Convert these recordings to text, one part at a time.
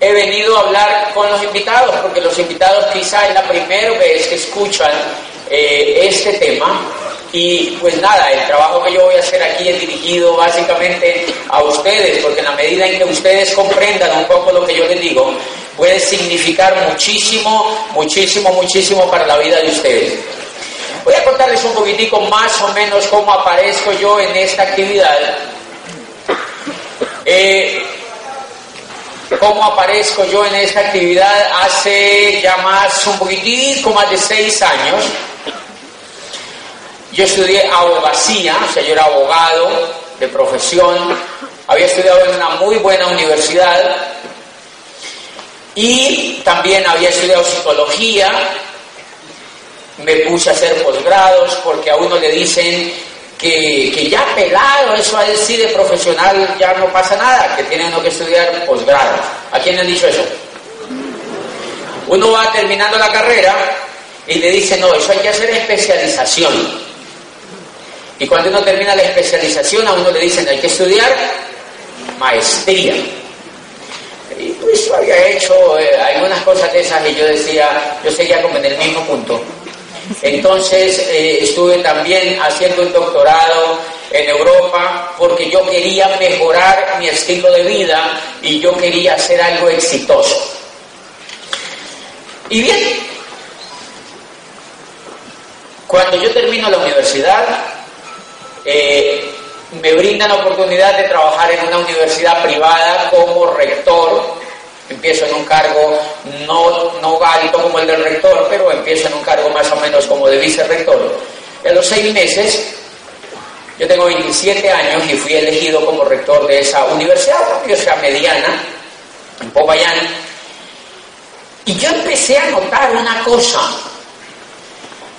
he venido a hablar con los invitados, porque los invitados quizá es la primera vez que escuchan eh, este tema. Y pues nada, el trabajo que yo voy a hacer aquí es dirigido básicamente a ustedes, porque en la medida en que ustedes comprendan un poco lo que yo les digo, puede significar muchísimo, muchísimo, muchísimo para la vida de ustedes. Voy a contarles un poquitico más o menos cómo aparezco yo en esta actividad. Eh, cómo aparezco yo en esta actividad hace ya más, un poquitico más de seis años. Yo estudié abogacía, o sea, yo era abogado de profesión, había estudiado en una muy buena universidad y también había estudiado psicología, me puse a hacer posgrados porque a uno le dicen que, ya pelado, eso a decir de profesional ya no pasa nada, que tiene uno que estudiar posgrado. ¿A quién le han dicho eso? Uno va terminando la carrera y le dice, no, eso hay que hacer especialización. Y cuando uno termina la especialización, a uno le dicen, hay que estudiar maestría. Y pues yo había hecho eh, algunas cosas de esas y yo decía, yo seguía como en el mismo punto. Entonces eh, estuve también haciendo un doctorado en Europa porque yo quería mejorar mi estilo de vida y yo quería hacer algo exitoso. Y bien, cuando yo termino la universidad, eh, me brindan la oportunidad de trabajar en una universidad privada como rector empiezo en un cargo no, no alto como el del rector, pero empiezo en un cargo más o menos como de vicerrector. A los seis meses, yo tengo 27 años y fui elegido como rector de esa universidad, una sea mediana, en Popayán. Y yo empecé a notar una cosa.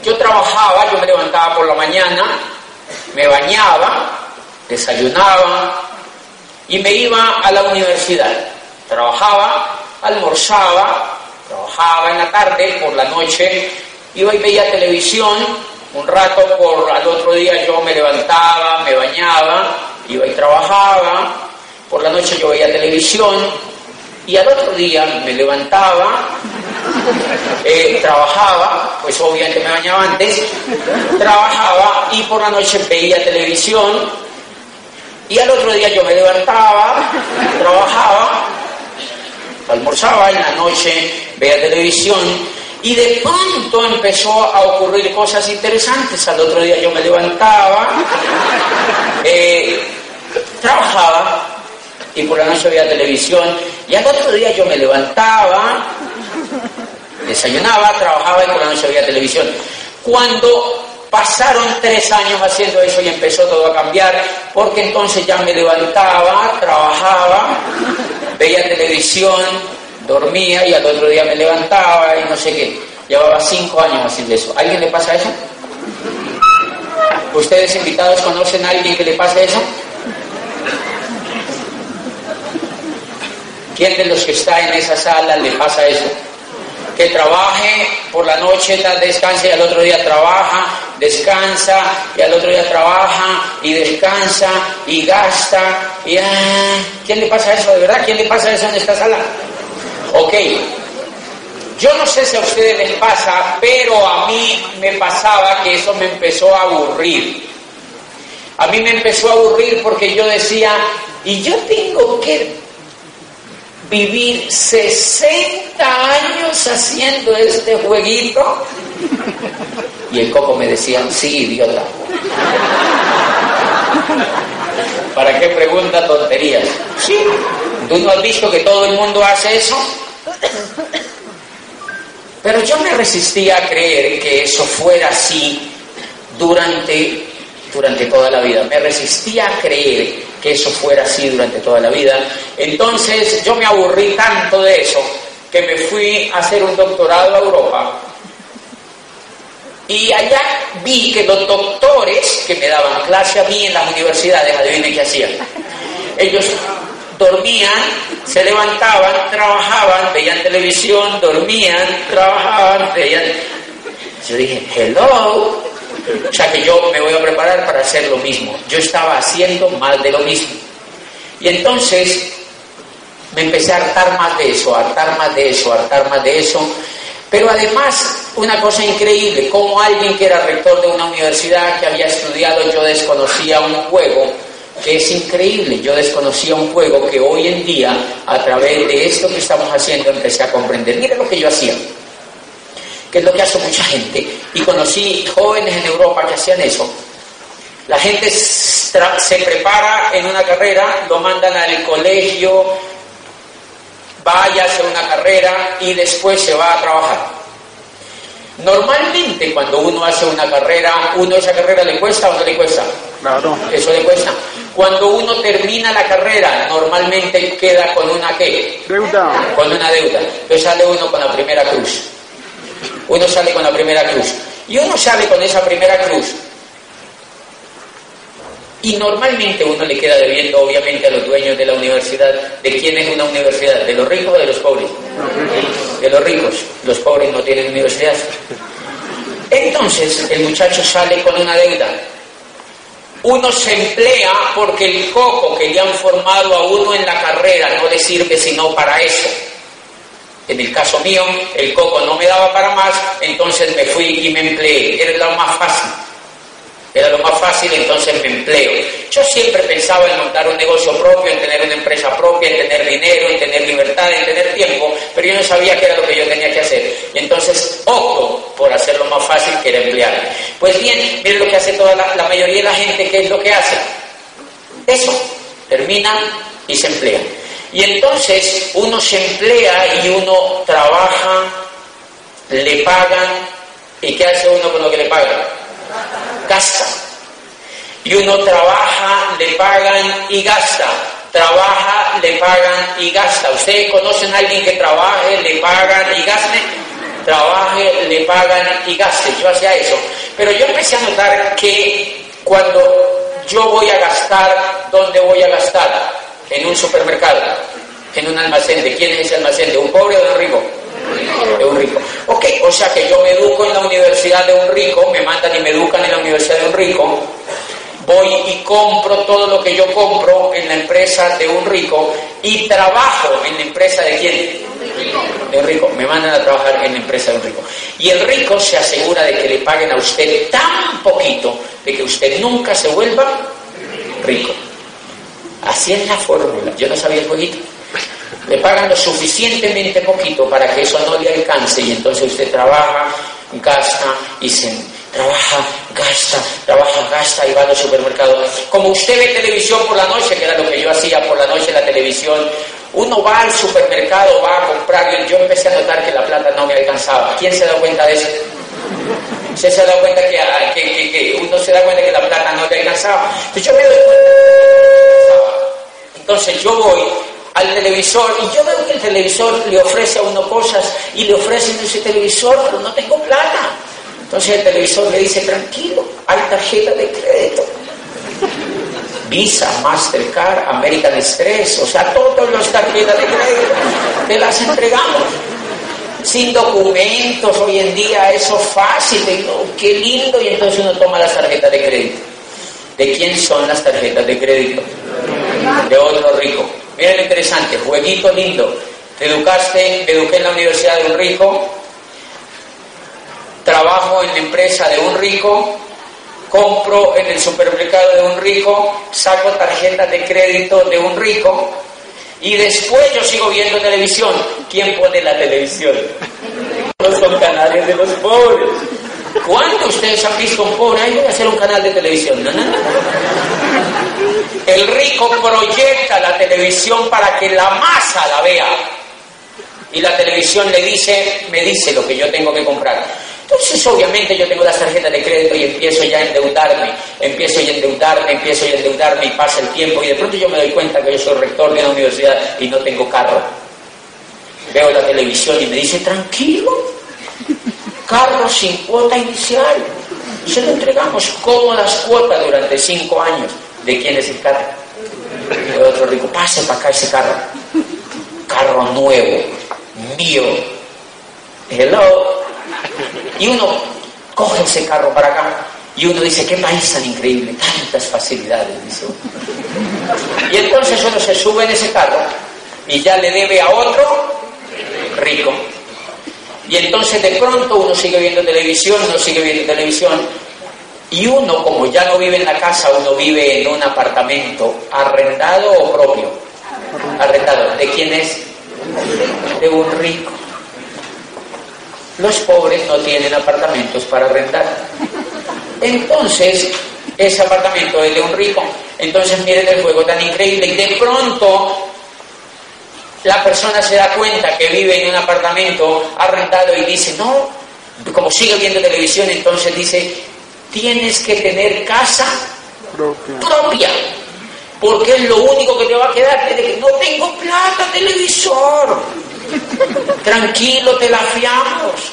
Yo trabajaba, yo me levantaba por la mañana, me bañaba, desayunaba y me iba a la universidad Trabajaba, almorzaba, trabajaba en la tarde, por la noche iba y veía televisión, un rato por al otro día yo me levantaba, me bañaba, iba y trabajaba, por la noche yo veía televisión y al otro día me levantaba, eh, trabajaba, pues obviamente me bañaba antes, trabajaba y por la noche veía televisión y al otro día yo me levantaba, trabajaba almorzaba, en la noche veía televisión y de pronto empezó a ocurrir cosas interesantes. Al otro día yo me levantaba, eh, trabajaba y por la noche veía televisión y al otro día yo me levantaba, desayunaba, trabajaba y por la noche veía televisión. Cuando Pasaron tres años haciendo eso y empezó todo a cambiar, porque entonces ya me levantaba, trabajaba, veía televisión, dormía y al otro día me levantaba y no sé qué. Llevaba cinco años haciendo eso. ¿A alguien le pasa eso? ¿Ustedes invitados conocen a alguien que le pase eso? ¿Quién de los que está en esa sala le pasa eso? Que trabaje por la noche, descansa y al otro día trabaja, descansa y al otro día trabaja y descansa y gasta. Y, ah, ¿Quién le pasa eso de verdad? ¿Quién le pasa eso en esta sala? Ok. Yo no sé si a ustedes les pasa, pero a mí me pasaba que eso me empezó a aburrir. A mí me empezó a aburrir porque yo decía, y yo tengo que vivir 60 años haciendo este jueguito? Y el coco me decía, sí, idiota. ¿Para qué pregunta tonterías? Sí. ¿Tú no has visto que todo el mundo hace eso? Pero yo me resistía a creer que eso fuera así durante, durante toda la vida. Me resistía a creer que eso fuera así durante toda la vida. Entonces yo me aburrí tanto de eso que me fui a hacer un doctorado a Europa. Y allá vi que los doctores que me daban clase a mí en las universidades, adivinen qué hacían. Ellos dormían, se levantaban, trabajaban, veían televisión, dormían, trabajaban, veían... Yo dije, hello, o sea que yo me voy a preparar para hacer lo mismo. Yo estaba haciendo mal de lo mismo. Y entonces me empecé a hartar más de eso, a hartar más de eso, a hartar más de eso. Pero además, una cosa increíble, como alguien que era rector de una universidad que había estudiado, yo desconocía un juego que es increíble. Yo desconocía un juego que hoy en día, a través de esto que estamos haciendo, empecé a comprender. Mira lo que yo hacía, que es lo que hace mucha gente. Y conocí jóvenes en Europa que hacían eso. La gente se prepara en una carrera, lo mandan al colegio, vaya a hacer una carrera y después se va a trabajar. Normalmente cuando uno hace una carrera, uno esa carrera le cuesta o no le cuesta. Claro. Eso le cuesta. Cuando uno termina la carrera, normalmente queda con una qué? Deuda. Con una deuda. Entonces sale uno con la primera cruz. Uno sale con la primera cruz. Y uno sale con esa primera cruz y normalmente uno le queda debiendo, obviamente, a los dueños de la universidad. ¿De quién es una universidad? ¿De los ricos o de los pobres? De los ricos. Los pobres no tienen universidad. Entonces, el muchacho sale con una deuda. Uno se emplea porque el coco que le han formado a uno en la carrera no le sirve sino para eso. En el caso mío, el coco no me daba para más, entonces me fui y me empleé. Era lo más fácil. Era lo más fácil, entonces me empleo. Yo siempre pensaba en montar un negocio propio, en tener una empresa propia, en tener dinero, en tener libertad, en tener tiempo, pero yo no sabía qué era lo que yo tenía que hacer. Y entonces opto por hacerlo más fácil que era emplear. Pues bien, miren lo que hace toda la, la mayoría de la gente, ¿qué es lo que hace? Eso, termina y se emplea. Y entonces uno se emplea y uno trabaja, le pagan, ¿y qué hace uno con lo que le pagan? gasta. Y uno trabaja, le pagan y gasta. Trabaja, le pagan y gasta. ¿Ustedes conocen a alguien que trabaje, le pagan y gaste? Trabaje, le pagan y gaste. Yo hacía eso. Pero yo empecé a notar que cuando yo voy a gastar, ¿dónde voy a gastar? En un supermercado, en un almacén. ¿De quién es ese almacén? ¿De un pobre o de un rico? de un rico. Ok, o sea que yo me educo en la universidad de un rico, me mandan y me educan en la universidad de un rico, voy y compro todo lo que yo compro en la empresa de un rico y trabajo en la empresa de quién? De un rico. Me mandan a trabajar en la empresa de un rico. Y el rico se asegura de que le paguen a usted tan poquito de que usted nunca se vuelva rico. Así es la fórmula. Yo no sabía el jueguito le pagan lo suficientemente poquito para que eso no le alcance y entonces usted trabaja, gasta y se trabaja, gasta, trabaja, gasta y va a los supermercados. Como usted ve televisión por la noche, que era lo que yo hacía por la noche en la televisión, uno va al supermercado, va a comprar y yo empecé a notar que la plata no me alcanzaba. ¿Quién se da cuenta de eso? ¿Usted se da cuenta ah, que, uno se da cuenta que la plata no le alcanzaba? Entonces yo me doy cuenta Entonces yo voy al televisor y yo veo que el televisor le ofrece a uno cosas y le ofrecen ese televisor, pero no tengo plata. Entonces el televisor le dice, tranquilo, hay tarjeta de crédito. Visa, Mastercard, American Express, o sea, todas las tarjetas de crédito, te las entregamos. Sin documentos, hoy en día eso es fácil, qué lindo, y entonces uno toma las tarjetas de crédito. ¿De quién son las tarjetas de crédito? De otro rico. Mira lo interesante, jueguito lindo. Te educaste, te eduqué en la universidad de un rico, trabajo en la empresa de un rico, compro en el supermercado de un rico, saco tarjetas de crédito de un rico y después yo sigo viendo televisión. ¿Quién pone la televisión? No son canales de los pobres. ¿Cuántos ustedes han visto un pobre? Ahí voy a hacer un canal de televisión. El rico proyecta la televisión para que la masa la vea. Y la televisión le dice, me dice lo que yo tengo que comprar. Entonces, obviamente, yo tengo las tarjetas de crédito y empiezo ya a endeudarme, empiezo ya a endeudarme, empiezo ya a endeudarme y pasa el tiempo y de pronto yo me doy cuenta que yo soy rector de una universidad y no tengo carro. Veo la televisión y me dice, tranquilo, carro sin cuota inicial. Se lo entregamos cómodas cuotas durante cinco años. ¿De quién es el carro? De otro rico. Pase para acá ese carro. Carro nuevo, mío. Hello. Y uno coge ese carro para acá y uno dice, qué país tan increíble, tantas facilidades, dice Y entonces uno se sube en ese carro y ya le debe a otro rico. Y entonces de pronto uno sigue viendo televisión, uno sigue viendo televisión, y uno, como ya no vive en la casa, uno vive en un apartamento arrendado o propio. Arrendado. ¿De quién es? De un rico. Los pobres no tienen apartamentos para arrendar. Entonces, ese apartamento es de un rico. Entonces, miren el juego tan increíble. Y de pronto, la persona se da cuenta que vive en un apartamento arrendado y dice, no, como sigue viendo televisión, entonces dice, tienes que tener casa propia. Porque es lo único que te va a quedar. Que no tengo plata, televisor. Tranquilo, te la fiamos.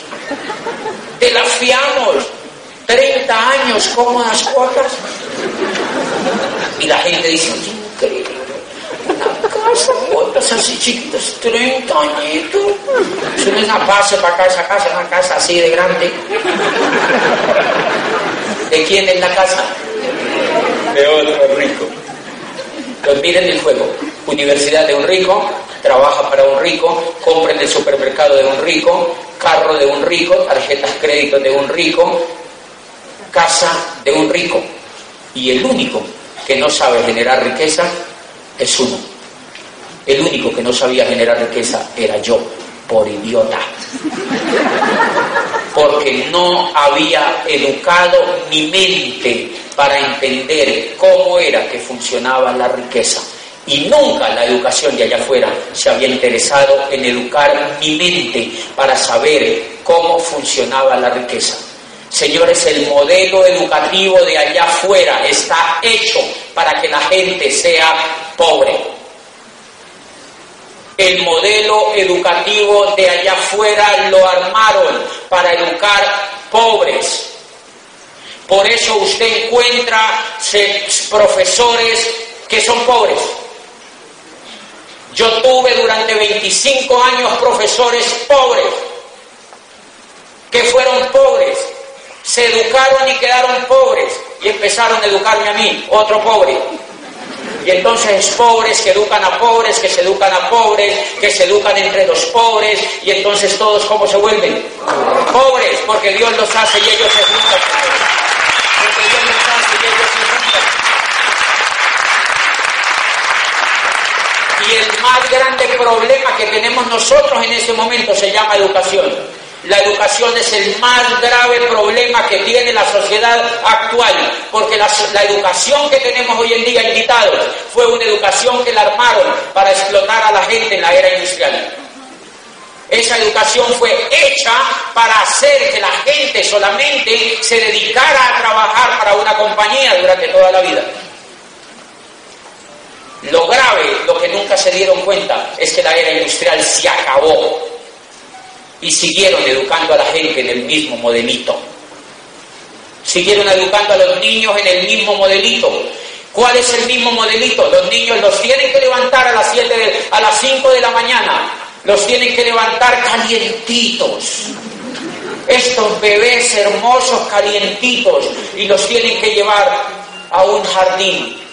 Te la fiamos. 30 años, cómodas cuotas. Y la gente dice, increíble. Una casa, cuotas así chiquitas, 30 añitos. Si no es una base para acá, esa casa, una casa así de grande. ¿De quién es la casa? De otro rico. Entonces miren el juego. Universidad de un rico, trabaja para un rico, compra en el supermercado de un rico, carro de un rico, tarjetas crédito de un rico, casa de un rico. Y el único que no sabe generar riqueza es uno. El único que no sabía generar riqueza era yo, por idiota porque no había educado mi mente para entender cómo era que funcionaba la riqueza. Y nunca la educación de allá afuera se había interesado en educar mi mente para saber cómo funcionaba la riqueza. Señores, el modelo educativo de allá afuera está hecho para que la gente sea pobre el modelo educativo de allá afuera lo armaron para educar pobres. Por eso usted encuentra profesores que son pobres. Yo tuve durante 25 años profesores pobres, que fueron pobres, se educaron y quedaron pobres y empezaron a educarme a mí, otro pobre. Y entonces pobres que educan a pobres, que se educan a pobres, que se educan entre los pobres, y entonces todos cómo se vuelven? Pobres, porque Dios los hace y ellos se juntan. Porque Dios los hace y ellos se juntan. Y el más grande problema que tenemos nosotros en este momento se llama educación. La educación es el más grave problema que tiene la sociedad actual, porque la, educación que tenemos hoy en día, invitados, fue una educación que la armaron para explotar a la gente en la era industrial. Esa educación fue hecha para hacer que la gente solamente se dedicara a trabajar para una compañía durante toda la vida. Lo grave, lo que nunca se dieron cuenta, es que la era industrial se acabó y siguieron educando a la gente en el mismo modelito. Siguieron educando a los niños en el mismo modelito. ¿Cuál es el mismo modelito? Los niños los tienen que levantar a las 7 a las 5 de la mañana. Los tienen que levantar calientitos. Estos bebés hermosos calientitos y los tienen que llevar a un jardín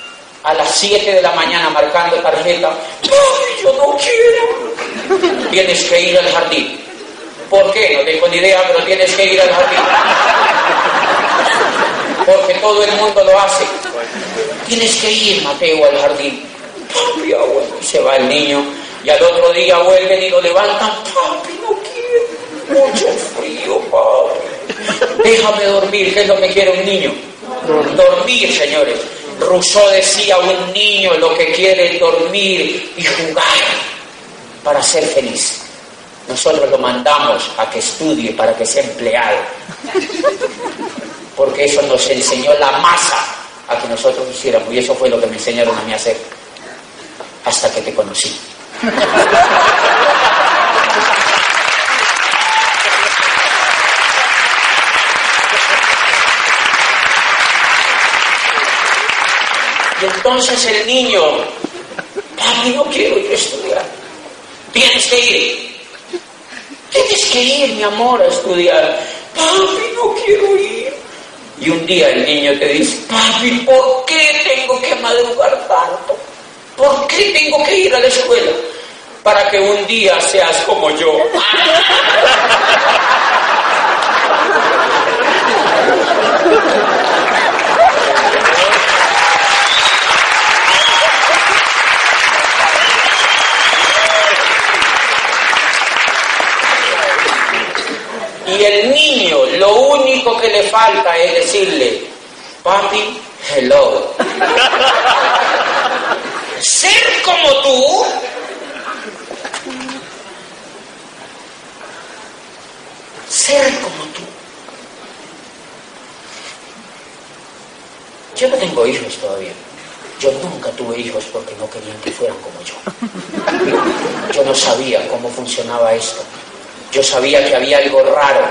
a las 7 de la mañana marcando tarjeta. ¡Ay, yo no quiero! Tienes que ir al jardín. ¿Por qué? No tengo ni idea, pero tienes que ir al jardín. Porque todo el mundo lo hace. Tienes que ir, Mateo, al jardín. Papi, abuelo. Se va el niño y al otro día vuelven y lo levantan. Papi, no quiero. Mucho frío, papi. Déjame dormir, ¿qué es lo que quiere un niño? Dormir, señores. Rousseau decía, un niño lo que quiere es dormir y jugar para ser feliz. Nosotros lo mandamos a que estudie para que sea empleado. Porque eso nos enseñó la masa a que nosotros hiciéramos. Y eso fue lo que me enseñaron a mí a hacer. Hasta que te conocí. Y entonces el niño, papi, no quiero ir a estudiar. Tienes que ir. Tienes que ir, mi amor, a estudiar. Papi, no quiero ir. Y un día el niño te dice, papi, ¿por qué tengo que madrugar tanto? ¿Por qué tengo que ir a la escuela? para que un día seas como yo. Y el niño lo único que le falta es decirle, papi, hello. Ser como tú ser como tú. Yo no tengo hijos todavía. Yo nunca tuve hijos porque no querían que fueran como yo. Yo no sabía cómo funcionaba esto. Yo sabía que había algo raro.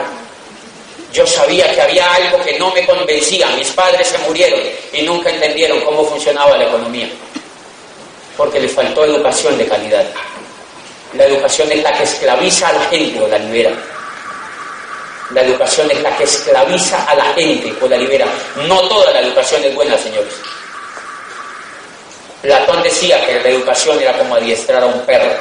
Yo sabía que había algo que no me convencía. Mis padres se murieron y nunca entendieron cómo funcionaba la economía. Porque les faltó educación de calidad. La educación es la que esclaviza a la gente o la libera. La educación es la que esclaviza a la gente o la libera. No toda la educación es buena, señores. Platón decía que la educación era como adiestrar a un perro.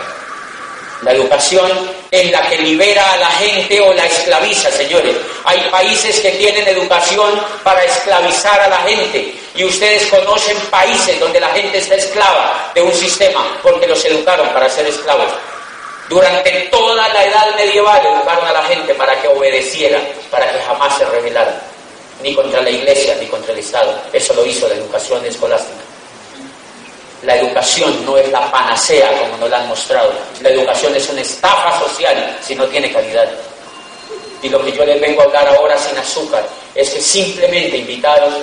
La educación es la que libera a la gente o la esclaviza, señores. Hay países que tienen educación para esclavizar a la gente. Y ustedes conocen países donde la gente está esclava de un sistema porque los educaron para ser esclavos. Durante toda la edad medieval educaron a la gente para que obedeciera, para que jamás se rebelaran, ni contra la iglesia, ni contra el Estado. Eso lo hizo la educación escolástica. La educación no es la panacea como nos la han mostrado. La educación es una estafa social si no tiene calidad. Y lo que yo les vengo a hablar ahora sin azúcar es que simplemente invitados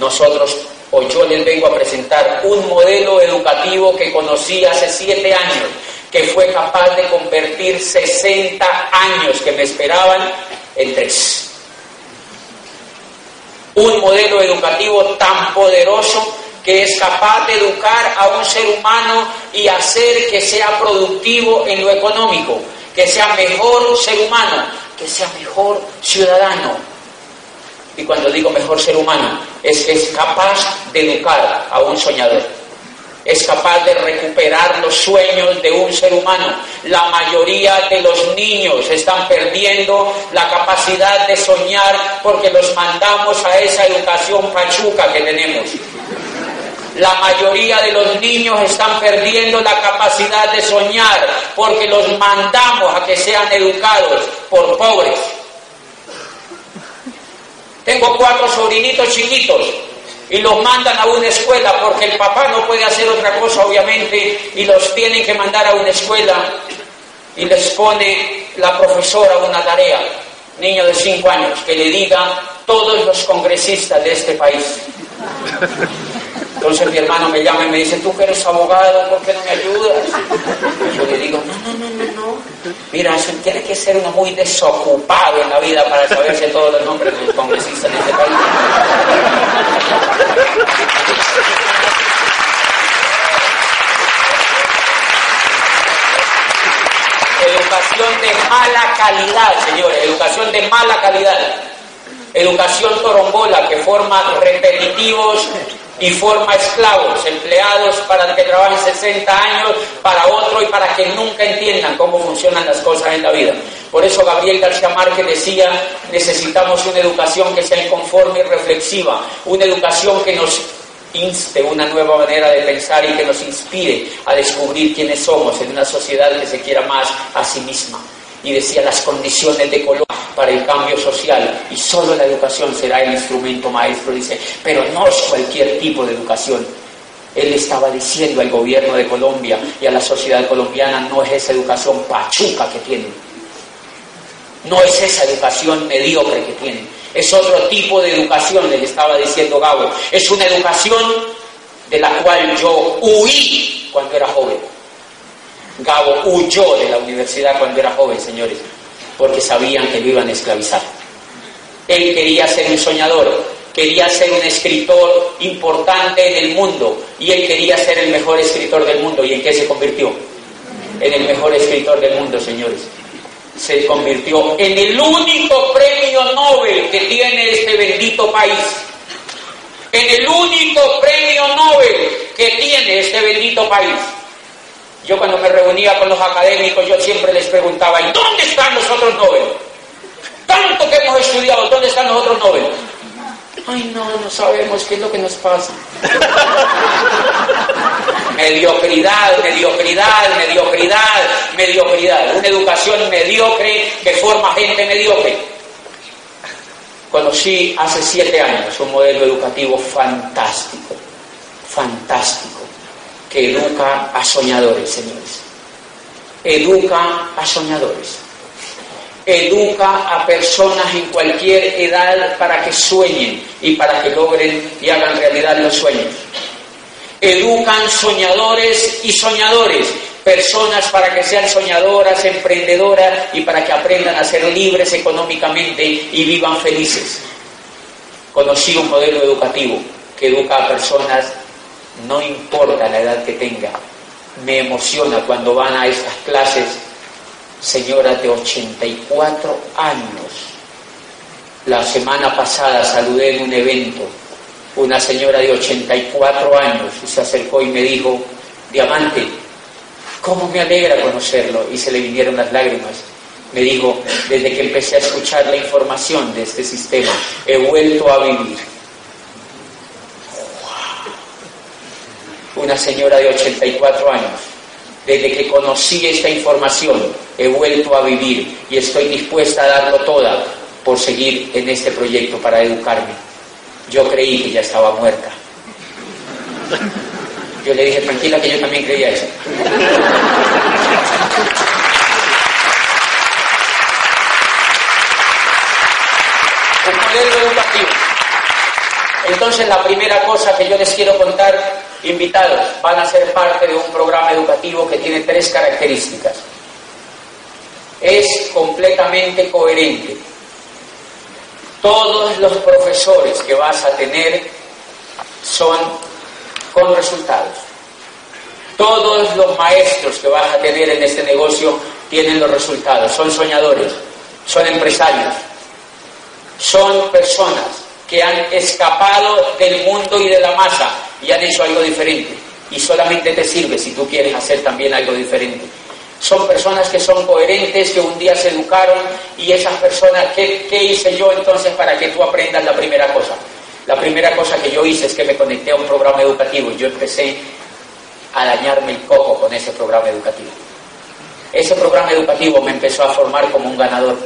nosotros o yo les vengo a presentar un modelo educativo que conocí hace siete años que fue capaz de convertir 60 años que me esperaban en tres. Un modelo educativo tan poderoso que es capaz de educar a un ser humano y hacer que sea productivo en lo económico, que sea mejor ser humano, que sea mejor ciudadano. Y cuando digo mejor ser humano, es que es capaz de educar a un soñador es capaz de recuperar los sueños de un ser humano. La mayoría de los niños están perdiendo la capacidad de soñar porque los mandamos a esa educación pachuca que tenemos. La mayoría de los niños están perdiendo la capacidad de soñar porque los mandamos a que sean educados por pobres. Tengo cuatro sobrinitos chiquitos y los mandan a una escuela porque el papá no puede hacer otra cosa, obviamente, y los tienen que mandar a una escuela y les pone la profesora una tarea, niño de cinco años, que le diga todos los congresistas de este país. Entonces mi hermano me llama y me dice, tú que eres abogado, ¿por qué no me ayudas? Yo le digo, no, no, no, no. Mira, tiene que ser uno muy desocupado en la vida para saberse todos los nombres de los congresistas de este país. Educación de mala calidad, señores, educación de mala calidad. Educación torombola que forma repetitivos y forma esclavos, empleados para que trabajen 60 años para otro y para que nunca entiendan cómo funcionan las cosas en la vida. Por eso Gabriel García Márquez decía, necesitamos una educación que sea inconforme y reflexiva, una educación que nos inste una nueva manera de pensar y que nos inspire a descubrir quiénes somos en una sociedad que se quiera más a sí misma y decía las condiciones de Colombia para el cambio social y solo la educación será el instrumento maestro, dice, pero no es cualquier tipo de educación. Él estaba diciendo al gobierno de Colombia y a la sociedad colombiana, no es esa educación pachuca que tienen, no es esa educación mediocre que tienen, es otro tipo de educación, le estaba diciendo Gabo, es una educación de la cual yo huí cuando era joven Gabo huyó de la universidad cuando era joven, señores, porque sabían que lo iban a esclavizar. Él quería ser un soñador, quería ser un escritor importante en el mundo y él quería ser el mejor escritor del mundo. ¿Y en qué se convirtió? En el mejor escritor del mundo, señores. Se convirtió en el único premio Nobel que tiene este bendito país. En el único premio Nobel que tiene este bendito país Yo cuando me reunía con los académicos, yo siempre les preguntaba, ¿y dónde están los otros Nobel? Tanto que hemos estudiado, ¿dónde están los otros Nobel? Ay, no, no sabemos qué es lo que nos pasa. mediocridad, mediocridad, mediocridad, mediocridad. Una educación mediocre que forma gente mediocre. Conocí hace siete años un modelo educativo fantástico, fantástico, educa a soñadores, señores. Educa a soñadores educa a personas en cualquier edad para que sueñen y para que logren y hagan realidad los sueños. Educan soñadores y soñadores, personas para que sean soñadoras, emprendedoras y para que aprendan a ser libres económicamente y vivan felices. Conocí un modelo educativo que educa a personas, no importa la edad que tenga, me emociona cuando van a estas clases señora de 84 años. La semana pasada saludé en un evento una señora de 84 años y se acercó y me dijo, Diamante, ¿cómo me alegra conocerlo? Y se le vinieron las lágrimas. Me dijo, desde que empecé a escuchar la información de este sistema, he vuelto a vivir. Una señora de 84 años desde que conocí esta información, he vuelto a vivir y estoy dispuesta a darlo toda por seguir en este proyecto para educarme. Yo creí que ya estaba muerta. Yo le dije, tranquila, que yo también creía eso. Un modelo educativo. Entonces, la primera cosa que yo les quiero contar invitados van a ser parte de un programa educativo que tiene tres características. Es completamente coherente. Todos los profesores que vas a tener son con resultados. Todos los maestros que vas a tener en este negocio tienen los resultados. Son soñadores, son empresarios, son personas que han escapado del mundo y de la masa y han hecho algo diferente. Y solamente te sirve si tú quieres hacer también algo diferente. Son personas que son coherentes, que un día se educaron y esas personas, ¿qué, ¿qué hice yo entonces para que tú aprendas la primera cosa? La primera cosa que yo hice es que me conecté a un programa educativo y yo empecé a dañarme el coco con ese programa educativo. Ese programa educativo me empezó a formar como un ganador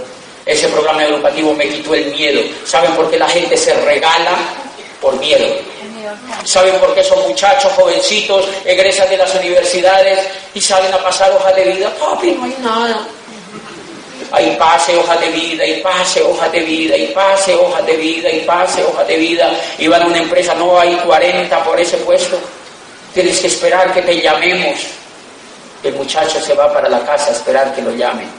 ese programa educativo me quitó el miedo. ¿Saben por qué la gente se regala? Por miedo. ¿Saben por qué esos muchachos jovencitos egresan de las universidades y salen a pasar hojas de vida? Papi, no hay nada. Hay pase hojas de vida, y pase hojas de vida, y pase hojas de vida, y pase hojas de vida. Y van a una empresa, no hay 40 por ese puesto. Tienes que esperar que te llamemos. El muchacho se va para la casa a esperar que lo llamen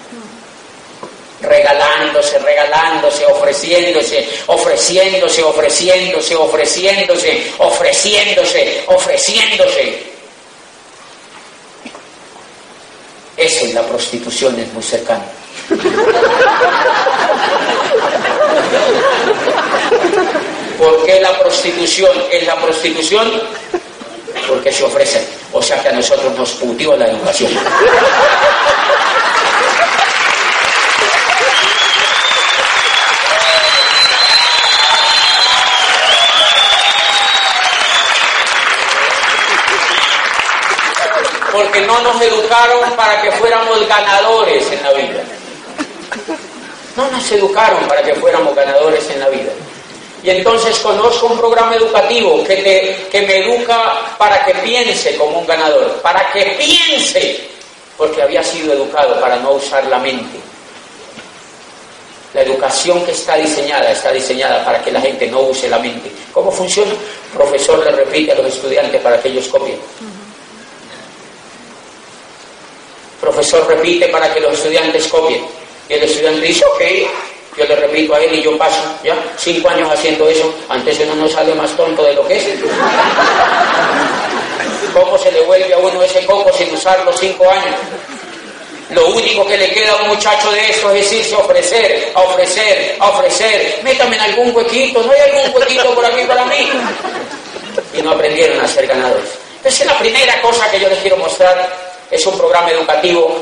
regalándose, regalándose, ofreciéndose, ofreciéndose, ofreciéndose, ofreciéndose, ofreciéndose, ofreciéndose. Eso es la prostitución, es muy cercano. ¿Por qué la prostitución es la prostitución? Porque se ofrecen. O sea que a nosotros nos putió la educación. Porque no nos educaron para que fuéramos ganadores en la vida. No nos educaron para que fuéramos ganadores en la vida. Y entonces conozco un programa educativo que, que me educa para que piense como un ganador, para que piense, porque había sido educado para no usar la mente. La educación que está diseñada está diseñada para que la gente no use la mente. ¿Cómo funciona? Profesor le repite a los estudiantes para que ellos copien. Profesor repite para que los estudiantes copien. Y el estudiante dice, ok, yo le repito a él y yo paso, ¿ya? Cinco años haciendo eso, antes uno no sale más tonto de lo que es. ¿Cómo se le vuelve a uno ese coco sin usarlo cinco años? Lo único que le queda a un muchacho de eso es irse a ofrecer, a ofrecer, a ofrecer. Métame en algún huequito, no hay algún huequito por aquí para mí. Y no aprendieron a ser ganadores. Esa es la primera cosa que yo les quiero mostrar es un programa educativo.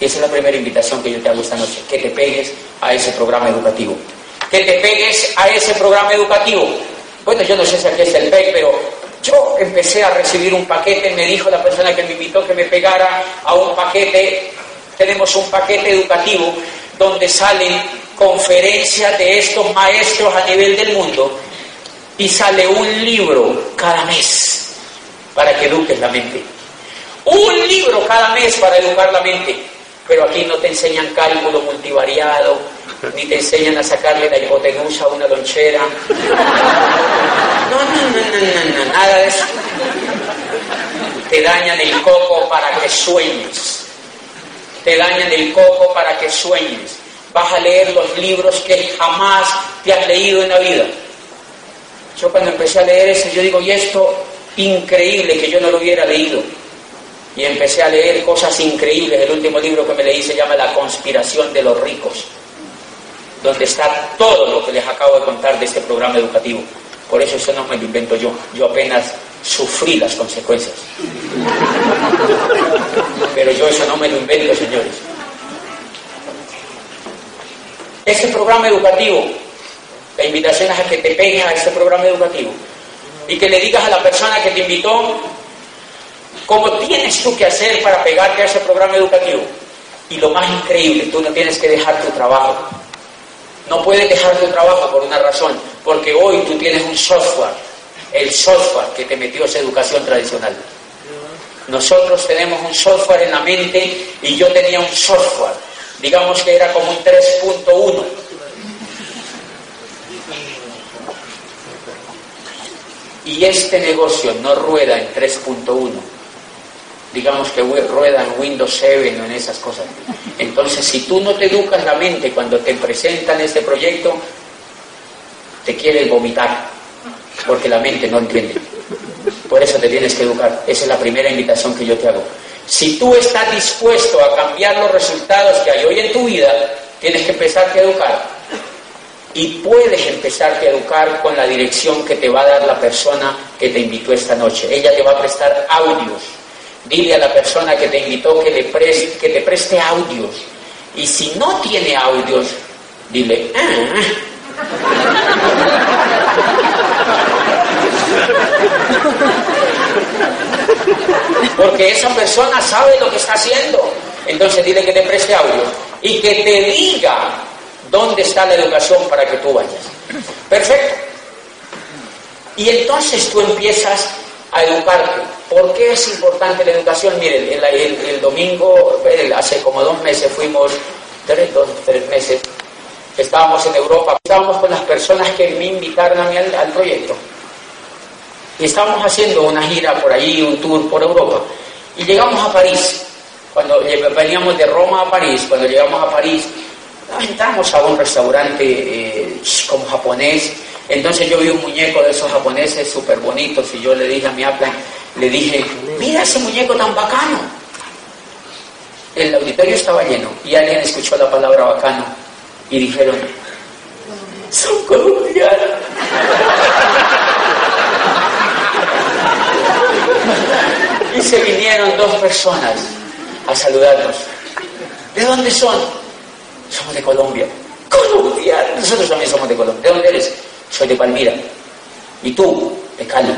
Y esa es la primera invitación que yo te hago esta noche, que te pegues a ese programa educativo. Que te pegues a ese programa educativo. Bueno, yo no sé si aquí es el PEC, pero yo empecé a recibir un paquete, me dijo la persona que me invitó que me pegara a un paquete, tenemos un paquete educativo donde salen conferencias de estos maestros a nivel del mundo y sale un libro cada mes para que eduques la mente. Un libro cada mes para educar la mente. Pero aquí no te enseñan cálculo multivariado, ni te enseñan a sacarle la hipotenusa a una lonchera. No, no, no, no, nada de eso. Te dañan el coco para que sueñes. Te dañan el coco para que sueñes. Vas a leer los libros que jamás te has leído en la vida. Yo cuando empecé a leer eso, yo digo, y esto increíble que yo no lo hubiera leído. Y empecé a leer cosas increíbles. El último libro que me leí se llama La conspiración de los ricos, donde está todo lo que les acabo de contar de este programa educativo. Por eso eso no me lo invento yo. Yo apenas sufrí las consecuencias. Pero yo eso no me lo invento, señores. Este programa educativo, la invitación es a que te pegues a este programa educativo y que le digas a la persona que te invitó cómo tienes tú que hacer para pegarte a ese programa educativo. Y lo más increíble, tú no tienes que dejar tu trabajo. No puedes dejar tu trabajo por una razón, porque hoy tú tienes un software, el software que te metió esa educación tradicional. Nosotros tenemos un software en la mente y yo tenía un software, digamos que era como un 3.1 y este negocio no rueda en 3.1, digamos que rueda en Windows 7 o en esas cosas. Entonces, si tú no te educas la mente cuando te presentan este proyecto, te quieres vomitar, porque la mente no entiende. Por eso te tienes que educar. Esa es la primera invitación que yo te hago. Si tú estás dispuesto a cambiar los resultados que hay hoy en tu vida, tienes que empezarte a educar y puedes empezarte a educar con la dirección que te va a dar la persona que te invitó esta noche. Ella te va a prestar audios. Dile a la persona que te invitó que, le preste, que te preste audios. Y si no tiene audios, dile, ah". Porque esa persona sabe lo que está haciendo. Entonces dile que te preste audio y que te diga ¿Dónde está la educación para que tú vayas? Perfecto. Y entonces tú empiezas a educarte. ¿Por qué es importante la educación? Miren, el, domingo, hace como dos meses fuimos, tres, dos, tres meses, estábamos en Europa, estábamos con las personas que me invitaron a mí al, proyecto. Y estábamos haciendo una gira por ahí, un tour por Europa. Y llegamos a París. Cuando veníamos de Roma a París, cuando llegamos a París, entramos a un restaurante eh, como japonés, entonces yo vi un muñeco de esos japoneses súper bonitos y yo le dije a mi apla, le dije, mira ese muñeco tan bacano. El auditorio estaba lleno y alguien escuchó la palabra bacano y dijeron, son colombianos. y se vinieron dos personas a saludarnos. ¿De dónde son? Somos de Colombia. Colombia. Nosotros también somos de Colombia. ¿De dónde eres? Soy de Palmira. ¿Y tú? De Cali.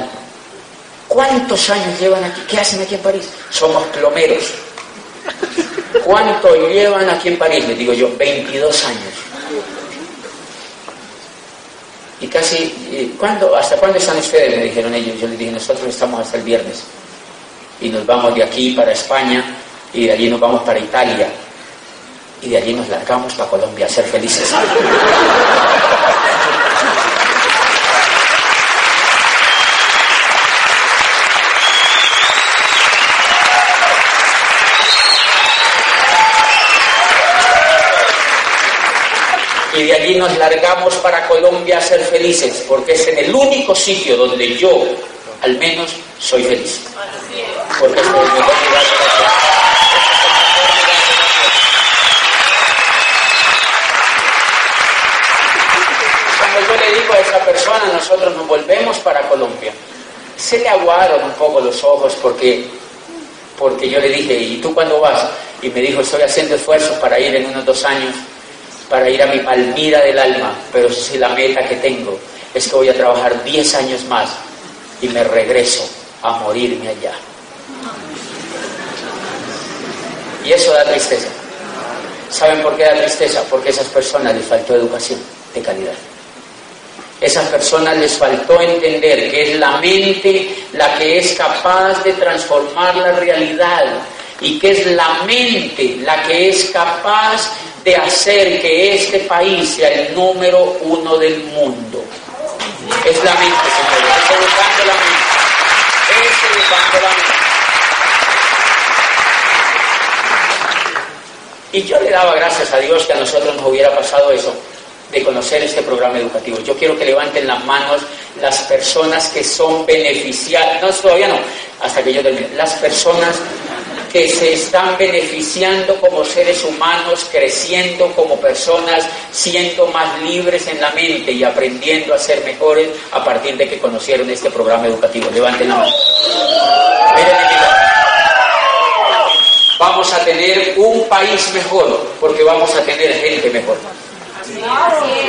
¿Cuántos años llevan aquí? ¿Qué hacen aquí en París? Somos plomeros. ¿Cuánto llevan aquí en París? Les digo yo, 22 años. Y casi, ¿cuándo, ¿hasta cuándo están ustedes? Me dijeron ellos. Yo les dije, nosotros estamos hasta el viernes. Y nos vamos de aquí para España y de allí nos vamos para Italia y de allí nos largamos para Colombia a ser felices. Y de allí nos largamos para Colombia a ser felices, porque es en el único sitio donde yo, al menos, soy feliz. Porque es a esa persona, nosotros nos volvemos para Colombia. Se le aguaron un poco los ojos porque porque yo le dije, ¿y tú cuándo vas? Y me dijo, estoy haciendo esfuerzos para ir en unos dos años, para ir a mi Palmira del alma, pero es la meta que tengo, es que voy a trabajar 10 años más y me regreso a morirme allá. Y eso da tristeza. ¿Saben por qué da tristeza? Porque a esas personas les faltó educación de calidad. Esas personas les faltó entender que es la mente la que es capaz de transformar la realidad y que es la mente la que es capaz de hacer que este país sea el número uno del mundo. Es la mente, señores, es educando la mente. Es educando la mente. Y yo le daba gracias a Dios que a nosotros nos hubiera pasado eso, de conocer este programa educativo. Yo quiero que levanten las manos las personas que son beneficiadas, no, todavía no, hasta que yo termine, las personas que se están beneficiando como seres humanos, creciendo como personas, siendo más libres en la mente y aprendiendo a ser mejores a partir de que conocieron este programa educativo. Levanten la mano. Vamos a tener un país mejor porque vamos a tener gente mejor.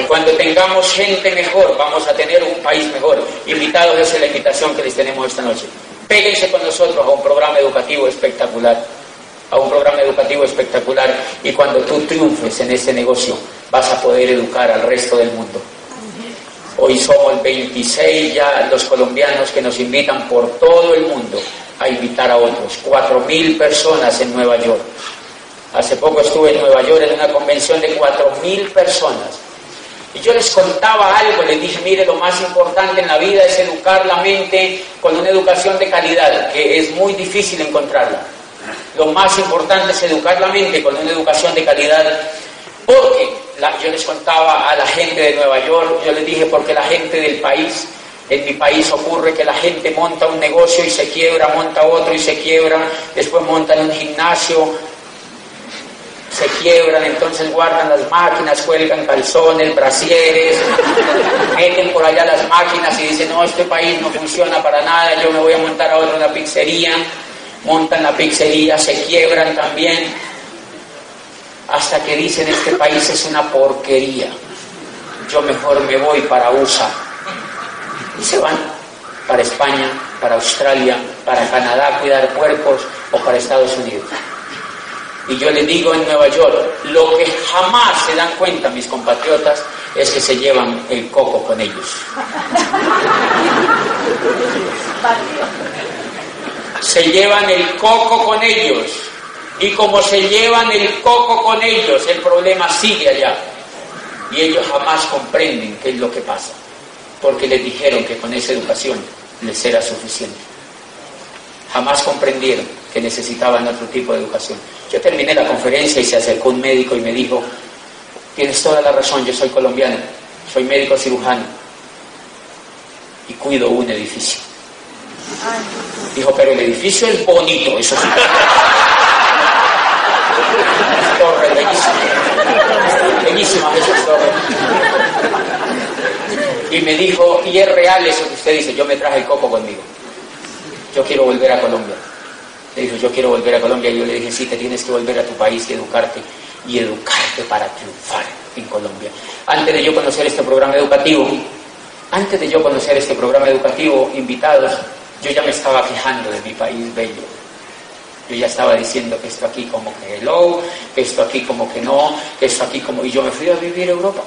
Cuando tengamos gente mejor, vamos a tener un país mejor. Invitados, esa es la invitación que les tenemos esta noche. Péguense con nosotros a un programa educativo espectacular, a un programa educativo espectacular y cuando tú triunfes en ese negocio vas a poder educar al resto del mundo. Hoy somos 26 ya los colombianos que nos invitan por todo el mundo a invitar a otros. 4.000 personas en Nueva York. Hace poco estuve en Nueva York en una convención de 4.000 personas. Y yo les contaba algo, les dije, mire, lo más importante en la vida es educar la mente con una educación de calidad, que es muy difícil encontrarla. Lo más importante es educar la mente con una educación de calidad, porque yo les contaba a la gente de Nueva York, yo les dije, porque la gente del país en mi país ocurre que la gente monta un negocio y se quiebra, monta otro y se quiebra, después montan un gimnasio, se quiebran, entonces guardan las máquinas, cuelgan calzones, brasieres, meten por allá las máquinas y dicen, no, este país no funciona para nada, yo me voy a montar a otra una pizzería, montan la pizzería, se quiebran también, hasta que dicen, este país es una porquería, yo mejor me voy para USA y se van para España, para Australia, para Canadá a cuidar cuerpos o para Estados Unidos. Y yo les digo en Nueva York, lo que jamás se dan cuenta mis compatriotas es que se llevan el coco con ellos. Se llevan el coco con ellos. Y como se llevan el coco con ellos, el problema sigue allá. Y ellos jamás comprenden qué es lo que pasa porque les dijeron que con esa educación les era suficiente. Jamás comprendieron que necesitaban otro tipo de educación. Yo terminé la conferencia y se acercó un médico y me dijo, tienes toda la razón, yo soy colombiano, soy médico cirujano y cuido un edificio. Dijo, pero el edificio es bonito, eso sí. torre, bellísima. Bellísima esa torre. Y me dijo, y es real eso que usted dice, yo me traje el coco conmigo. Yo quiero volver a Colombia. Le dijo, yo quiero volver a Colombia. Y yo le dije, sí, te tienes que volver a tu país y educarte. Y educarte para triunfar en Colombia. Antes de yo conocer este programa educativo, antes de yo conocer este programa educativo, invitados, yo ya me estaba quejando de mi país bello. Yo ya estaba diciendo que esto aquí como que hello, que esto aquí como que no, que esto aquí como... Y yo me fui a vivir a Europa.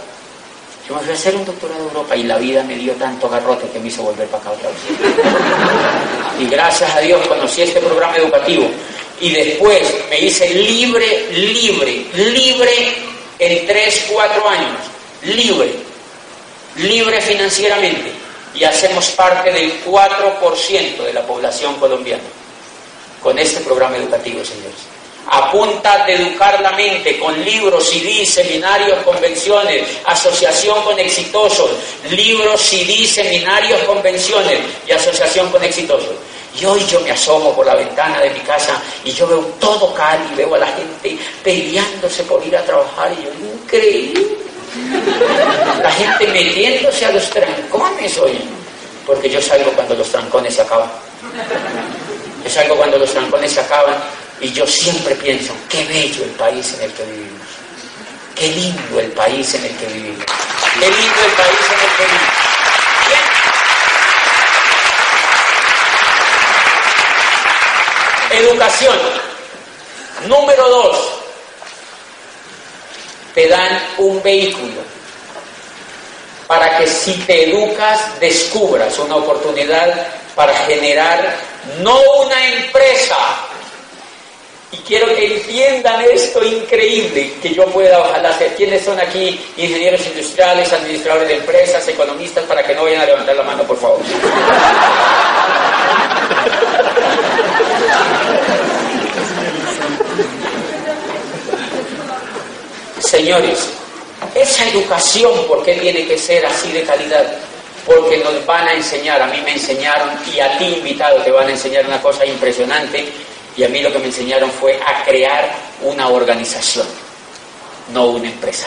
Yo me fui a hacer un doctorado en Europa y la vida me dio tanto garrote que me hizo volver para acá otra vez. Y gracias a Dios conocí este programa educativo y después me hice libre, libre, libre en 3, 4 años. Libre, libre financieramente. Y hacemos parte del 4% de la población colombiana con este programa educativo, señores a de educar la mente con libros, CD, seminarios, convenciones, asociación con exitosos, libros, CD, seminarios, convenciones y asociación con exitosos. Y hoy yo me asomo por la ventana de mi casa y yo veo todo Cali, veo a la gente peleándose por ir a trabajar y yo, increíble. La gente metiéndose a los trancones hoy, porque yo salgo cuando los trancones se acaban. Es algo cuando los trancones se acaban y yo siempre pienso, qué bello el país en el que vivimos. Qué lindo el país en el que vivimos. Qué lindo el país en el que vivimos. Educación. Número dos, te dan un vehículo para que si te educas descubras una oportunidad para generar no una empresa. Y quiero que entiendan esto increíble, que yo pueda ojalá. ¿Quiénes son aquí ingenieros industriales, administradores de empresas, economistas, para que no vayan a levantar la mano, por favor? Señores, esa educación, ¿por qué tiene que ser así de calidad? Porque nos van a enseñar, a mí me enseñaron y a ti invitado te van a enseñar una cosa impresionante y a mí lo que me enseñaron fue a crear una organización, no una empresa.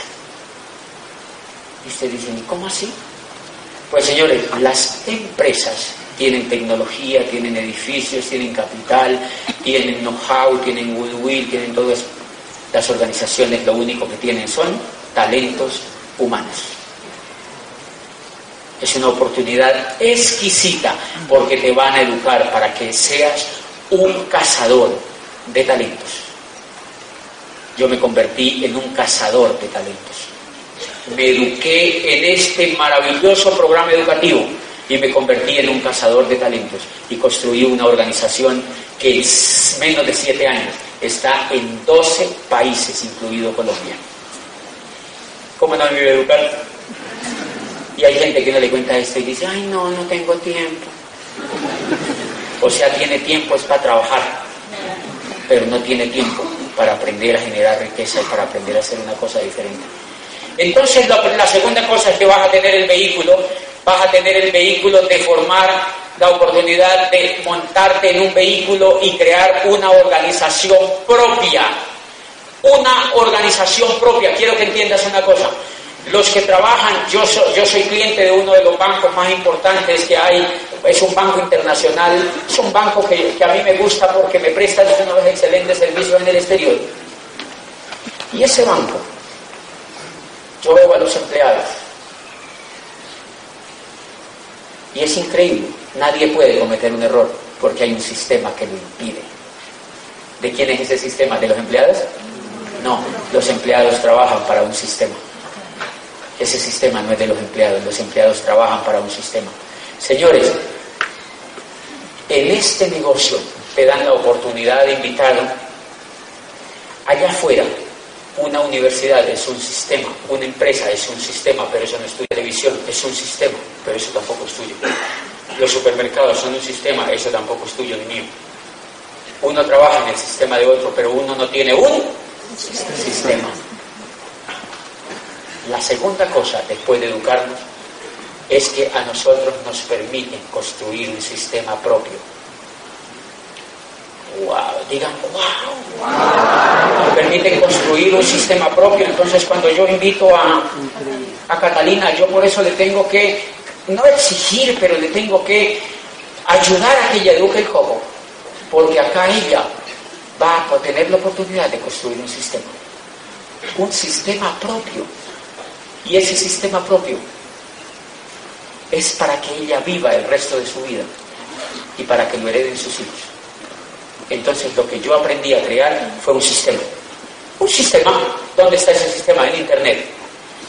Y ustedes dicen, ¿cómo así? Pues señores, las empresas tienen tecnología, tienen edificios, tienen capital, tienen know-how, tienen goodwill, tienen todo eso. Las organizaciones lo único que tienen son talentos humanos. Es una oportunidad exquisita porque te van a educar para que seas un cazador de talentos. Yo me convertí en un cazador de talentos. Me eduqué en este maravilloso programa educativo y me convertí en un cazador de talentos y construí una organización que en menos de siete años está en 12 países, incluido Colombia. ¿Cómo no me iba a educar? Y hay gente que no le cuenta esto y dice, ay no, no tengo tiempo. O sea, tiene tiempo es para trabajar, pero no tiene tiempo para aprender a generar riqueza y para aprender a hacer una cosa diferente. Entonces la, segunda cosa es que vas a tener el vehículo, vas a tener el vehículo de formar la oportunidad de montarte en un vehículo y crear una organización propia. Una organización propia. Quiero que entiendas una cosa. Los que trabajan, yo, yo soy cliente de uno de los bancos más importantes que hay, es un banco internacional, es un banco que, que a mí me gusta porque me presta unos excelentes servicios en el exterior. Y ese banco, yo veo a los empleados, y es increíble, nadie puede cometer un error porque hay un sistema que lo impide. ¿De quién es ese sistema? ¿De los empleados? No, los empleados trabajan para un sistema. Ese sistema no es de los empleados, los empleados trabajan para un sistema. Señores, en este negocio te dan la oportunidad de invitarlo allá afuera. Una universidad es un sistema, una empresa es un sistema, pero eso no es tuyo. Televisión es un sistema, pero eso tampoco es tuyo. Los supermercados son un sistema, eso tampoco es tuyo ni mío. Uno trabaja en el sistema de otro, pero uno no tiene un sistema. La segunda cosa, después de educarnos, es que a nosotros nos permiten construir un sistema propio. ¡Wow! Digan, ¡wow! Nos permiten construir un sistema propio. Entonces, cuando yo invito a, a Catalina, yo por eso le tengo que, no exigir, pero le tengo que ayudar a que ella eduque el juego. Porque acá ella va a tener la oportunidad de construir un sistema. Un sistema propio y ese sistema propio es para que ella viva el resto de su vida y para que lo hereden sus hijos. Entonces lo que yo aprendí a crear fue un sistema. Un sistema. ¿Dónde está ese sistema? En Internet.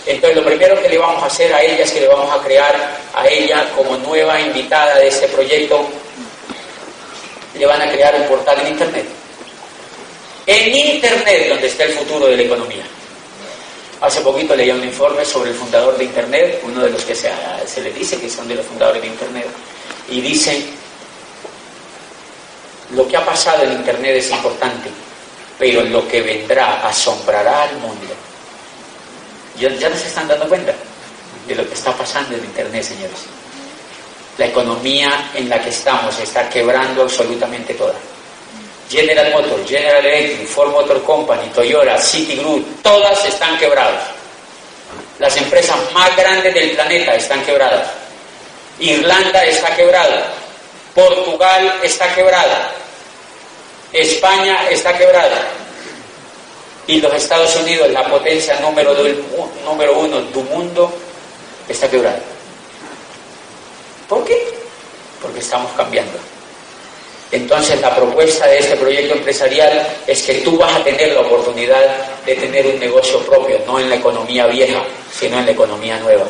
Entonces lo primero que le vamos a hacer a ella es que le vamos a crear a ella como nueva invitada de este proyecto, le van a crear un portal en Internet. En Internet donde está el futuro de la economía. Hace poquito leía un informe sobre el fundador de Internet, uno de los que se, le dice que son de los fundadores de Internet, y dice, lo que ha pasado en Internet es importante, pero lo que vendrá asombrará al mundo. Ya, no se están dando cuenta de lo que está pasando en Internet, señores. La economía en la que estamos está quebrando absolutamente toda. General Motors, General Electric, Ford Motor Company, Toyota, Citigroup, todas están quebradas. Las empresas más grandes del planeta están quebradas. Irlanda está quebrada. Portugal está quebrada. España está quebrada y los Estados Unidos, la potencia número, uno del mundo, está quebrada. ¿Por qué? Porque estamos cambiando. Entonces la propuesta de este proyecto empresarial es que tú vas a tener la oportunidad de tener un negocio propio, no en la economía vieja, sino en la economía nueva.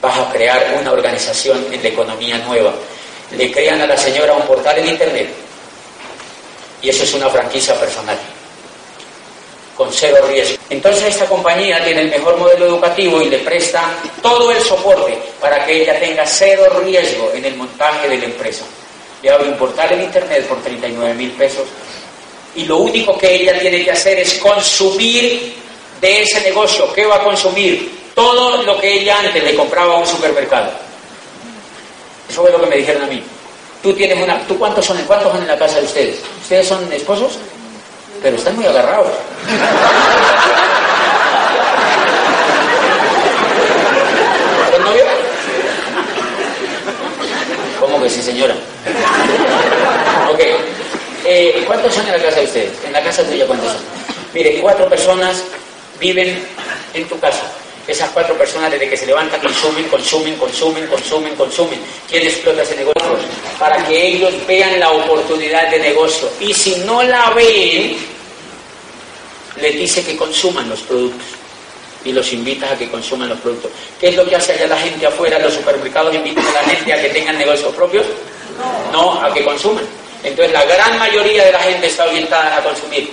Vas a crear una organización en la economía nueva. Le crean a la señora un portal en Internet y eso es una franquicia personal con cero riesgo. Entonces esta compañía tiene el mejor modelo educativo y le presta todo el soporte para que ella tenga cero riesgo en el montaje de la empresa. Le un portal en internet por 39 mil pesos y lo único que ella tiene que hacer es consumir de ese negocio. ¿Qué va a consumir? Todo lo que ella antes le compraba a un supermercado. Eso es lo que me dijeron a mí. Tú tienes una, ¿tú cuántos son, cuántos son en la casa de ustedes? ¿Ustedes son esposos? pero están muy agarrados. ¿Con novio? ¿Cómo que sí, señora? Ok. Eh, ¿Cuántos son en la casa de ustedes? En la casa tuya, ¿cuántos son? Mire, cuatro personas viven en tu casa. Esas cuatro personas desde que se levantan consumen, consumen, consumen, consumen, consumen. ¿Quién explota ese negocio? Para que ellos vean la oportunidad de negocio. Y si no la ven, les dice que consuman los productos y los invitas a que consuman los productos. ¿Qué es lo que hace allá la gente afuera? Los supermercados invitan a la gente a que tengan negocios propios, no a que consuman. Entonces la gran mayoría de la gente está orientada a consumir.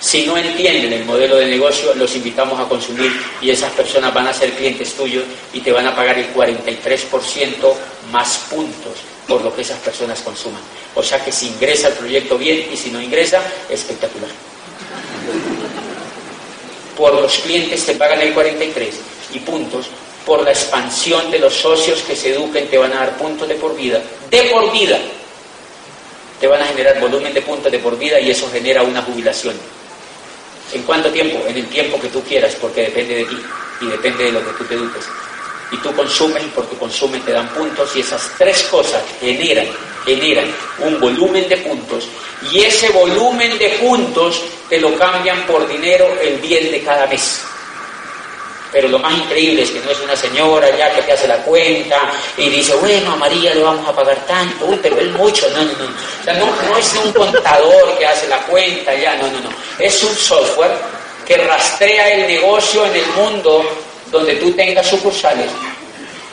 Si no entienden el modelo de negocio, los invitamos a consumir y esas personas van a ser clientes tuyos y te van a pagar el 43% más puntos por lo que esas personas consuman. O sea que si ingresa el proyecto bien y si no ingresa, espectacular por los clientes te pagan el 43 y puntos, por la expansión de los socios que se eduquen te van a dar puntos de por vida, de por vida. Te van a generar volumen de puntos de por vida y eso genera una jubilación. ¿En cuánto tiempo? En el tiempo que tú quieras, porque depende de ti y depende de lo que tú te eduques y tú consumes y por tu consumo te dan puntos y esas tres cosas generan, generan un volumen de puntos y ese volumen de puntos te lo cambian por dinero el bien de cada mes. Pero lo más increíble es que no es una señora ya que te hace la cuenta y dice, bueno, a María le vamos a pagar tanto, uy, pero es mucho, no, no, no. O sea, no, no es un contador que hace la cuenta ya, no, no, no. Es un software que rastrea el negocio en el mundo donde tú tengas sucursales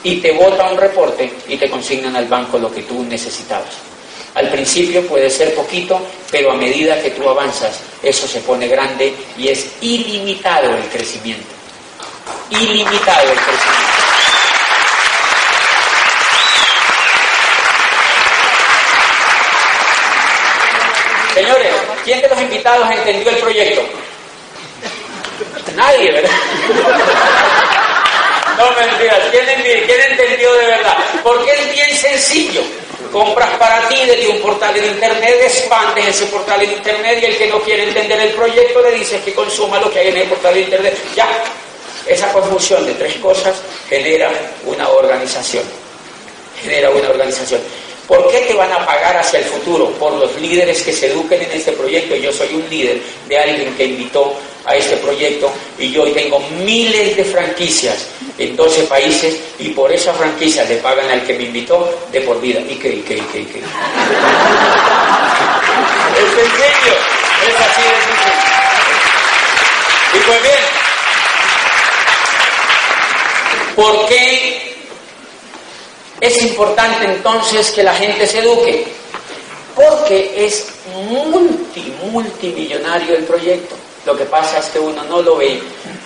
y te vota un reporte y te consignan al banco lo que tú necesitabas. Al principio puede ser poquito, pero a medida que tú avanzas, eso se pone grande y es ilimitado el crecimiento. Ilimitado el crecimiento. Señores, ¿quién de los invitados entendió el proyecto? Nadie, ¿verdad? No mentiras, ¿quién, entendió de verdad? Porque es bien sencillo. Compras para ti desde un portal en internet, expandes ese portal en internet y el que no quiere entender el proyecto le dices que consuma lo que hay en el portal de internet. Ya, esa confusión de tres cosas genera una organización. Genera una organización. ¿Por qué te van a pagar hacia el futuro? Por los líderes que se eduquen en este proyecto. Yo soy un líder de alguien que invitó a este proyecto y yo hoy tengo miles de franquicias en 12 países y por esa franquicia le pagan al que me invitó de por vida. ¿Y qué, y qué, y qué, y qué? es es así de sencillo. Y pues bien, ¿por qué es importante entonces que la gente se eduque, porque es multi, multimillonario el proyecto. Lo que pasa es que uno no lo ve,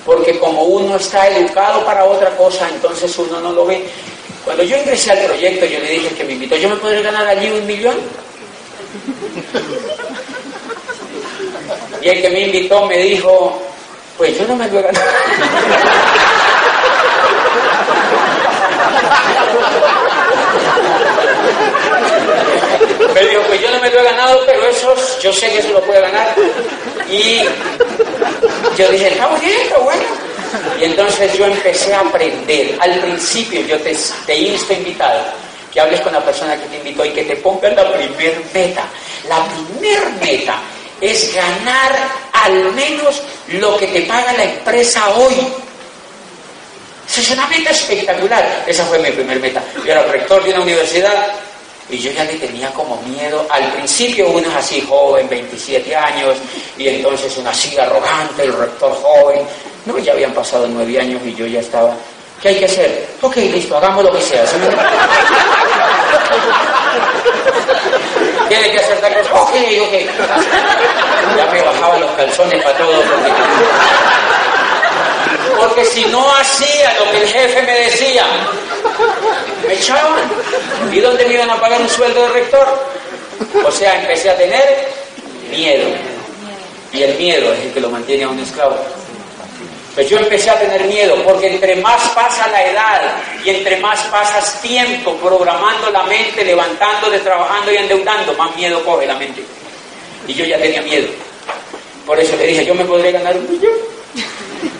porque como uno está educado para otra cosa, entonces uno no lo ve. Cuando yo ingresé al proyecto, yo le dije que me invitó, ¿yo me podré ganar allí un millón? Y el que me invitó me dijo, pues yo no me lo he ganado. Me dijo, pues yo no me lo he ganado, pero eso, yo sé que eso lo puede ganar. Y yo dije, está bien, está bueno. Y entonces yo empecé a aprender. Al principio yo te, te insto invitado que hables con la persona que te invitó y que te pongan la primer meta. La primer meta es ganar al menos lo que te paga la empresa hoy. Esa es una meta espectacular. Esa fue mi primer meta. Yo era rector de una universidad y yo ya le tenía como miedo. Al principio uno es así joven, 27 años, y entonces una así arrogante, el rector joven. No, ya habían pasado nueve años y yo ya estaba. ¿Qué hay que hacer? Ok, listo, hagamos lo que sea. Tiene que hacer tal cosa. Ok, ok. Ya me bajaban los calzones para todo. Porque, porque si no hacía lo que el jefe me decía, me echaban. ¿Y dónde me iban a pagar un sueldo de rector? O sea, empecé a tener miedo. Y el miedo es el que lo mantiene a un esclavo. Pues yo empecé a tener miedo, porque entre más pasa la edad y entre más pasas tiempo programando la mente, levantando, trabajando y endeudando, más miedo coge la mente. Y yo ya tenía miedo. Por eso le dije, ¿yo me podré ganar un millón?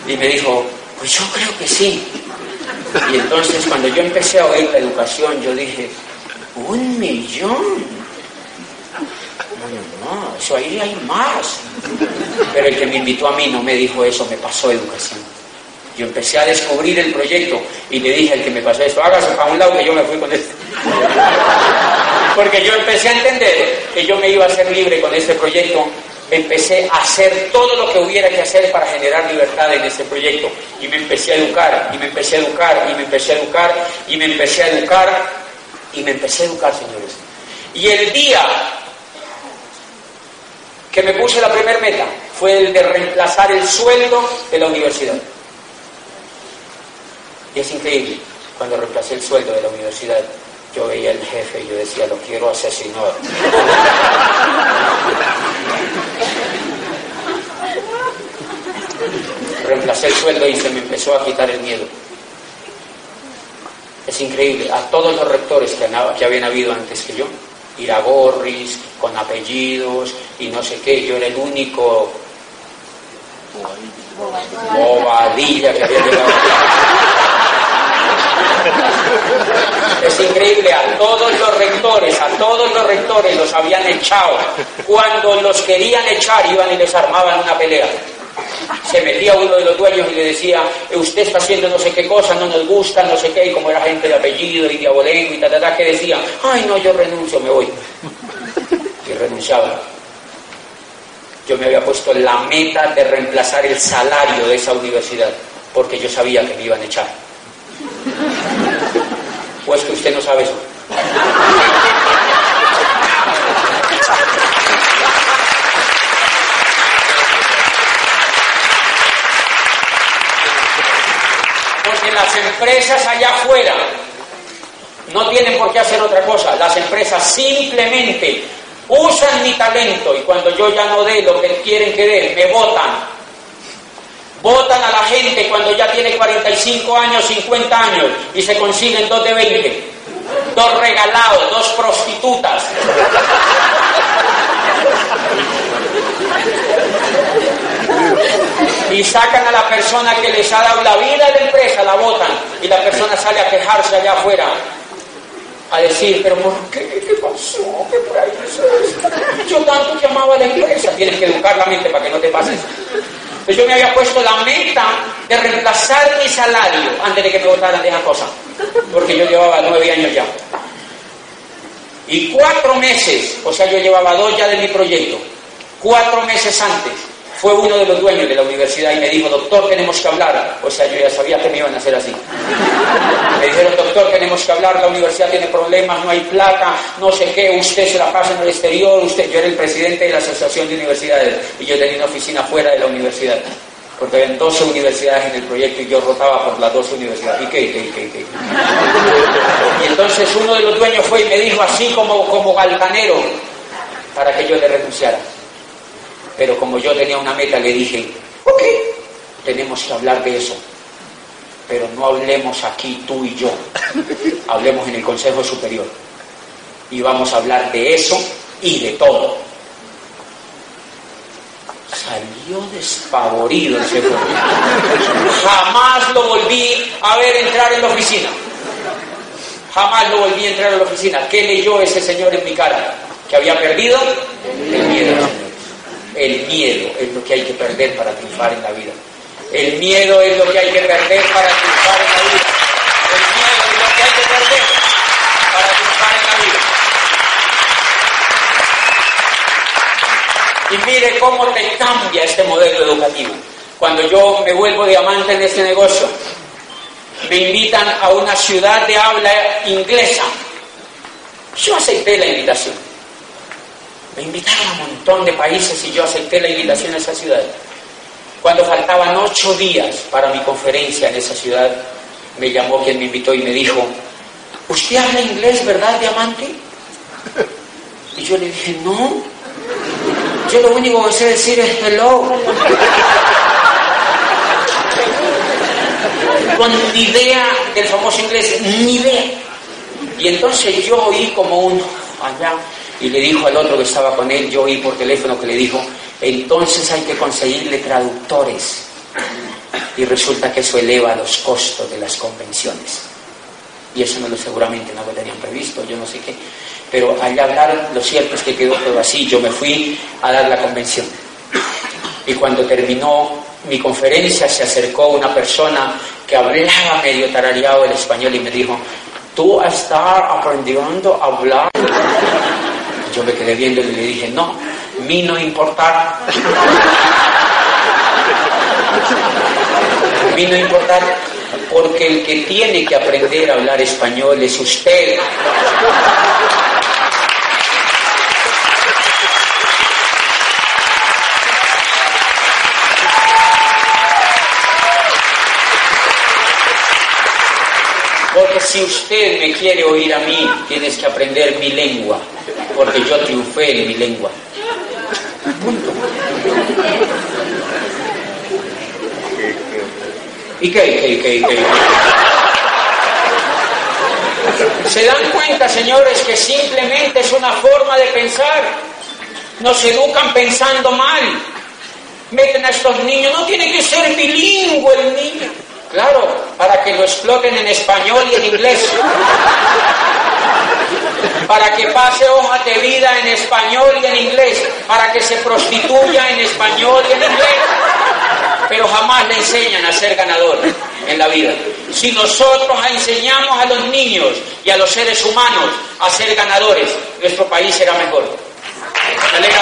Y me dijo, pues yo creo que sí. Y entonces cuando yo empecé a oír la educación, yo dije, un millón. No, eso ahí hay más. Pero el que me invitó a mí no me dijo eso, me pasó educación. Yo empecé a descubrir el proyecto y le dije al que me pasó esto, hágase a un lado que yo me fui con este. Porque yo empecé a entender que yo me iba a ser libre con este proyecto empecé a hacer todo lo que hubiera que hacer para generar libertad en este proyecto. Y me empecé a educar, y me empecé a educar, y me empecé a educar, y me empecé a educar, y me empecé a educar, señores. Y el día que me puse la primera meta fue el de reemplazar el sueldo de la universidad. Y es increíble, cuando reemplacé el sueldo de la universidad, yo veía al jefe y yo decía, lo quiero asesinar. Reemplacé el sueldo y se me empezó a quitar el miedo. Es increíble, a todos los rectores que, que habían habido antes que yo, Iragorris, con apellidos y no sé qué, yo era el único bobadilla que había llegado. Es increíble, a todos los rectores, a todos los rectores los habían echado. Cuando los querían echar iban y les armaban una pelea. Se metía uno de los dueños y le decía, usted está haciendo no sé qué cosa, no nos gusta, no sé qué, y como era gente de apellido y diabolengo y tal, tal, que decía, ay no, yo renuncio, me voy. Y renunciaba. Yo me había puesto la meta de reemplazar el salario de esa universidad, porque yo sabía que me iban a echar. ¿O es que usted no sabe eso? Porque las empresas allá afuera no tienen por qué hacer otra cosa. Las empresas simplemente usan mi talento y cuando yo ya no dé lo que quieren que dé, me votan Votan a la gente cuando ya tiene 45 años, 50 años y se consiguen dos de 20. Dos regalados, dos prostitutas. Y sacan a la persona que les ha dado la vida de la empresa, la votan. Y la persona sale a quejarse allá afuera. A decir, pero ¿por qué? ¿Qué pasó? ¿Qué por ahí Yo tanto que amaba a la empresa. Tienes que educar la mente para que no te pases. Entonces yo me había puesto la meta de reemplazar mi salario antes de que me votaran de esa cosa, porque yo llevaba nueve años ya. Y cuatro meses, o sea, yo llevaba dos ya de mi proyecto, cuatro meses antes, fue uno de los dueños de la universidad y me dijo, doctor, tenemos que hablar. O sea, yo ya sabía que me iban a hacer así. Me dijeron, doctor, tenemos que hablar, la universidad tiene problemas, no hay plata, no sé qué, usted se la pasa en el exterior, usted, yo era el presidente de la Asociación de Universidades y yo tenía una oficina fuera de la universidad. Porque habían 12 universidades en el proyecto y yo rotaba por las 12 universidades. ¿Y qué, qué, qué, qué? Y entonces uno de los dueños fue y me dijo así como, como para que yo le renunciara. Pero como yo tenía una meta, le dije, ok, tenemos que hablar de eso. Pero no hablemos aquí tú y yo, hablemos en el Consejo Superior. Y vamos a hablar de eso y de todo. Salió despavorido ese Jamás lo volví a ver entrar en la oficina. Jamás lo volví a entrar a la oficina. ¿Qué leyó ese señor en mi cara? ¿Que había perdido? El miedo, El miedo es lo que hay que perder para triunfar en la vida. El miedo es lo que hay que perder para triunfar en la vida. El miedo es lo que hay que perder para triunfar en la vida. Y mire cómo te cambia este modelo educativo. Cuando yo me vuelvo diamante en este negocio, me invitan a una ciudad de habla inglesa. Yo acepté la invitación. Me invitaron a un montón de países y yo acepté la invitación a esa ciudad. Cuando faltaban ocho días para mi conferencia en esa ciudad, me llamó quien me invitó y me dijo, ¿usted habla inglés, verdad, diamante? Y yo le dije, no, yo lo único que sé decir es hello. Con ni idea del famoso inglés, ni idea. Y entonces yo oí como uno allá y le dijo al otro que estaba con él, yo oí por teléfono que le dijo, entonces hay que conseguirle traductores. Y resulta que eso eleva los costos de las convenciones. Y eso no lo seguramente no lo tenían previsto, yo no sé qué. Pero al hablar, lo cierto es que quedó todo así. Yo me fui a dar la convención. Y cuando terminó mi conferencia, se acercó una persona que hablaba medio tarareado el español y me dijo, ¿tú estás aprendiendo a hablar? Yo me quedé viendo y le dije, no, mí no importar. mí no importar, porque el que tiene que aprender a hablar español es usted. Porque si usted me quiere oír a mí, tienes que aprender mi lengua, porque yo triunfé en mi lengua. ¿Y qué, qué, qué, qué? ¿Se dan cuenta, señores, que simplemente es una forma de pensar? Nos educan pensando mal. Meten a estos niños, no tiene que ser bilingüe el niño. Claro, para que lo exploten en español y en inglés. Para que pase hojas de vida en español y en inglés. Para que se prostituya en español y en inglés. Pero jamás le enseñan a ser ganador en la vida. Si nosotros enseñamos a los niños y a los seres humanos a ser ganadores, nuestro país será mejor. Me alegra